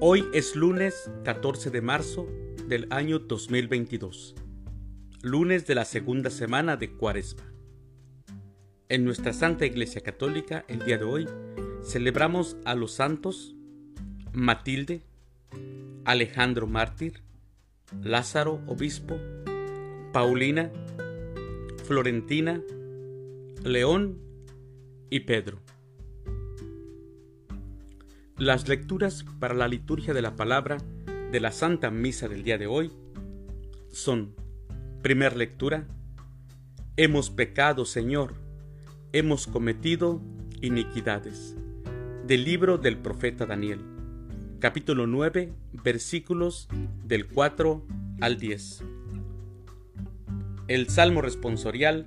Hoy es lunes 14 de marzo del año 2022, lunes de la segunda semana de Cuaresma. En nuestra Santa Iglesia Católica, el día de hoy, celebramos a los santos Matilde, Alejandro Mártir, Lázaro Obispo, Paulina, Florentina, León y Pedro. Las lecturas para la liturgia de la palabra de la Santa Misa del día de hoy son, primer lectura, Hemos pecado, Señor, hemos cometido iniquidades. Del libro del profeta Daniel, capítulo 9, versículos del 4 al 10. El Salmo responsorial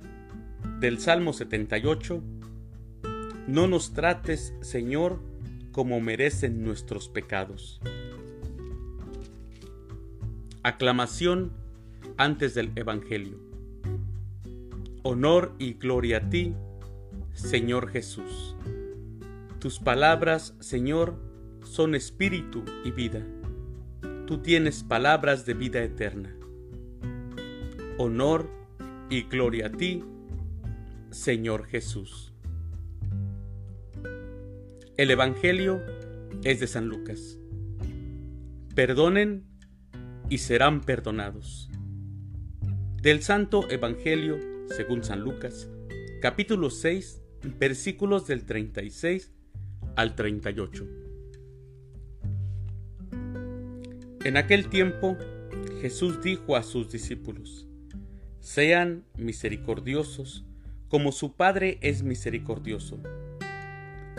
del Salmo 78. No nos trates, Señor, como merecen nuestros pecados. Aclamación antes del Evangelio. Honor y gloria a ti, Señor Jesús. Tus palabras, Señor, son espíritu y vida. Tú tienes palabras de vida eterna. Honor y gloria a ti, Señor Jesús. El Evangelio es de San Lucas. Perdonen y serán perdonados. Del Santo Evangelio, según San Lucas, capítulo 6, versículos del 36 al 38. En aquel tiempo, Jesús dijo a sus discípulos, Sean misericordiosos como su Padre es misericordioso.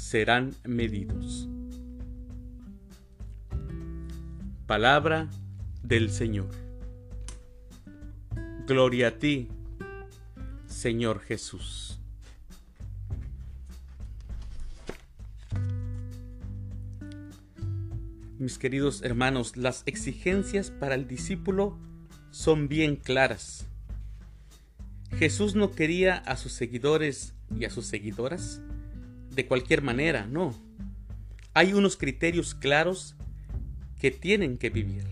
serán medidos. Palabra del Señor. Gloria a ti, Señor Jesús. Mis queridos hermanos, las exigencias para el discípulo son bien claras. Jesús no quería a sus seguidores y a sus seguidoras de cualquier manera, no. Hay unos criterios claros que tienen que vivir,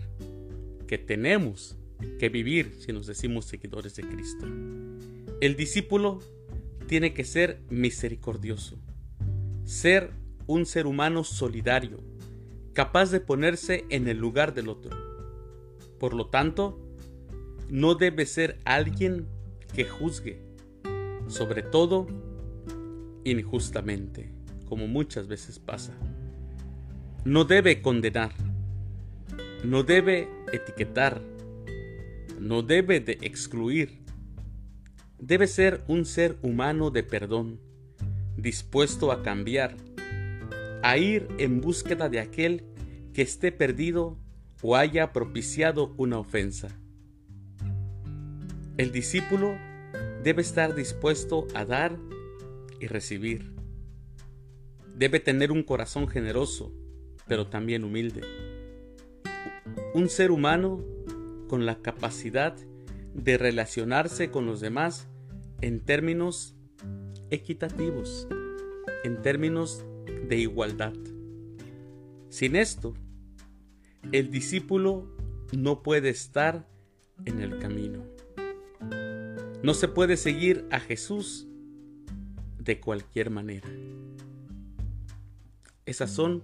que tenemos que vivir si nos decimos seguidores de Cristo. El discípulo tiene que ser misericordioso, ser un ser humano solidario, capaz de ponerse en el lugar del otro. Por lo tanto, no debe ser alguien que juzgue, sobre todo injustamente, como muchas veces pasa. No debe condenar, no debe etiquetar, no debe de excluir. Debe ser un ser humano de perdón, dispuesto a cambiar, a ir en búsqueda de aquel que esté perdido o haya propiciado una ofensa. El discípulo debe estar dispuesto a dar y recibir. Debe tener un corazón generoso, pero también humilde. Un ser humano con la capacidad de relacionarse con los demás en términos equitativos, en términos de igualdad. Sin esto, el discípulo no puede estar en el camino. No se puede seguir a Jesús de cualquier manera. Esas son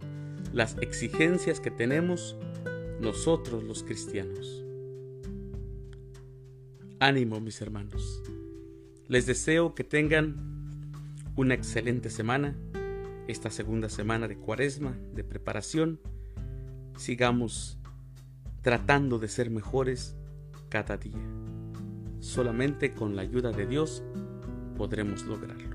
las exigencias que tenemos nosotros los cristianos. Ánimo mis hermanos. Les deseo que tengan una excelente semana, esta segunda semana de cuaresma, de preparación. Sigamos tratando de ser mejores cada día. Solamente con la ayuda de Dios podremos lograrlo.